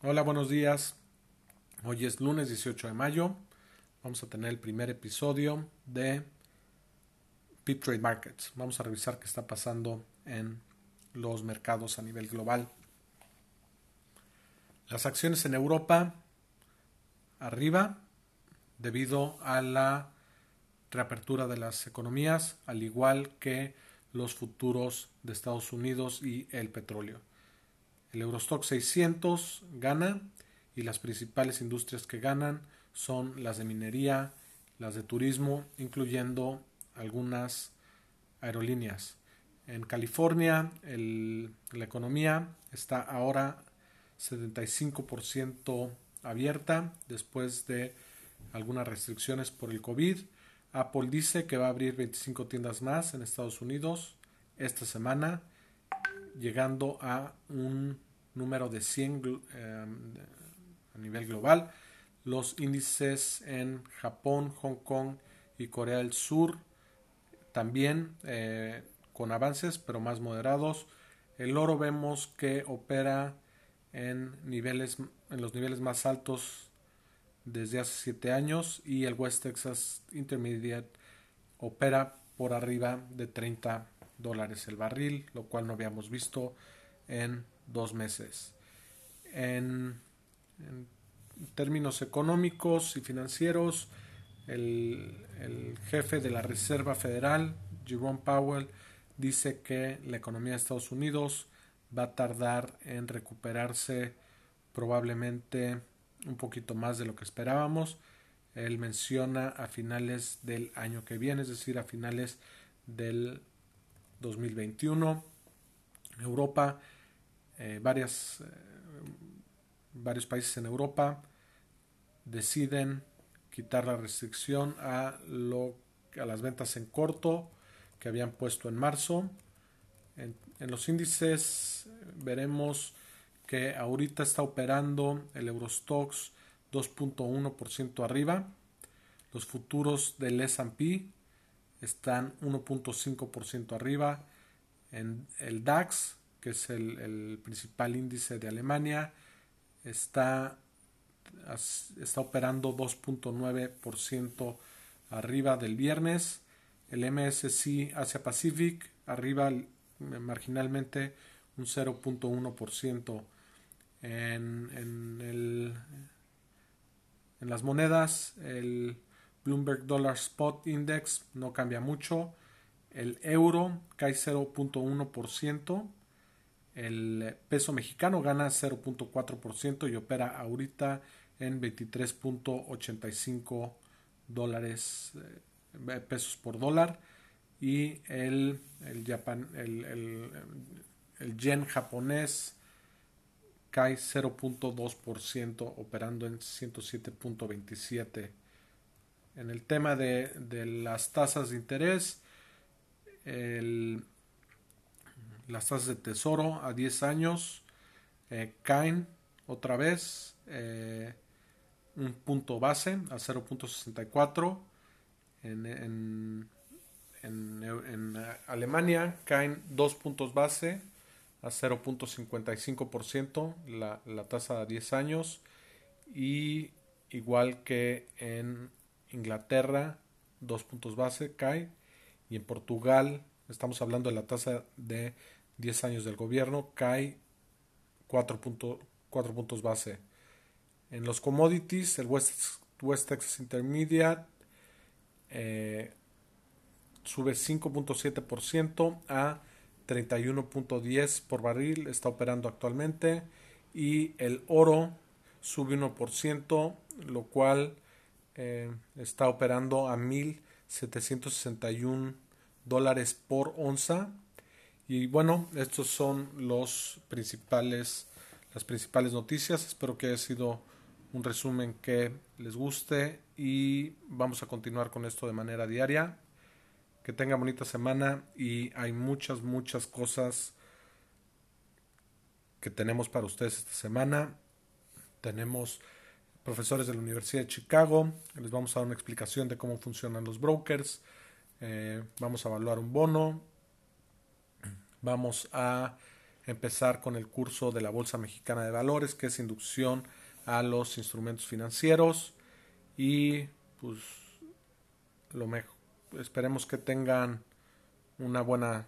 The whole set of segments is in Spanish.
Hola, buenos días. Hoy es lunes 18 de mayo. Vamos a tener el primer episodio de Pip Trade Markets. Vamos a revisar qué está pasando en los mercados a nivel global. Las acciones en Europa arriba debido a la reapertura de las economías, al igual que los futuros de Estados Unidos y el petróleo. El Eurostock 600 gana y las principales industrias que ganan son las de minería, las de turismo, incluyendo algunas aerolíneas. En California la economía está ahora 75% abierta después de algunas restricciones por el COVID. Apple dice que va a abrir 25 tiendas más en Estados Unidos esta semana, llegando a un número de 100 em, a nivel global. Los índices en Japón, Hong Kong y Corea del Sur también eh, con avances, pero más moderados. El oro vemos que opera en niveles en los niveles más altos desde hace 7 años y el West Texas Intermediate opera por arriba de 30 dólares el barril, lo cual no habíamos visto en dos meses. En, términos económicos y financieros, el, jefe de la Reserva Federal, Jerome Powell, dice que la economía de Estados Unidos va a tardar en recuperarse probablemente un poquito más de lo que esperábamos. Él menciona a finales del año que viene, es decir, a finales del 2021. Europa, eh, eh, varios países en Europa deciden quitar la restricción a, lo, a las ventas en corto que habían puesto en marzo. En, en los índices veremos que ahorita está operando el Eurostox 2.1% arriba. Los futuros del S&P están 1.5% arriba. En el DAX, que es el, principal índice de Alemania, está, está operando 2.9% arriba del viernes. El MSC Asia Pacific arriba marginalmente un 0.1% en, en, el, en las monedas, el Bloomberg Dollar Spot Index no cambia mucho. El euro cae 0.1%. El peso mexicano gana 0.4% y opera ahorita en 23.85 dólares eh, pesos por dólar. Y el, el, el yen japonés cae 0.2% operando en 107.27. En el tema de, las tasas de interés, las tasas de tesoro a 10 años eh, caen otra vez eh, un punto base a 0.64. En, en, en Alemania caen dos puntos base a 0.55% la, la tasa a 10 años y igual que en Inglaterra dos puntos base cae. Y en Portugal estamos hablando de la tasa de 10 años del gobierno cae 4, puntos base. En los commodities el West, West Texas Intermediate eh, sube 5.7% a 31.10 por barril está operando actualmente. Y el oro sube 1%, lo cual eh, está operando a 1.761 dólares por onza. Y bueno, estos son los principales, las principales noticias. Espero que haya sido un resumen que les guste y vamos a continuar con esto de manera diaria que tenga bonita semana y hay muchas, muchas cosas que tenemos para ustedes esta semana. Tenemos profesores de la Universidad de Chicago, les vamos a dar una explicación de cómo funcionan los brokers, eh, vamos a evaluar un bono, vamos a empezar con el curso de la Bolsa Mexicana de Valores, que es inducción a los instrumentos financieros. Y pues lo mejor, esperemos que tengan una buena,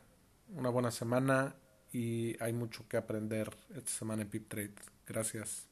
una buena semana y hay mucho que aprender esta semana en Pip Trade. Gracias.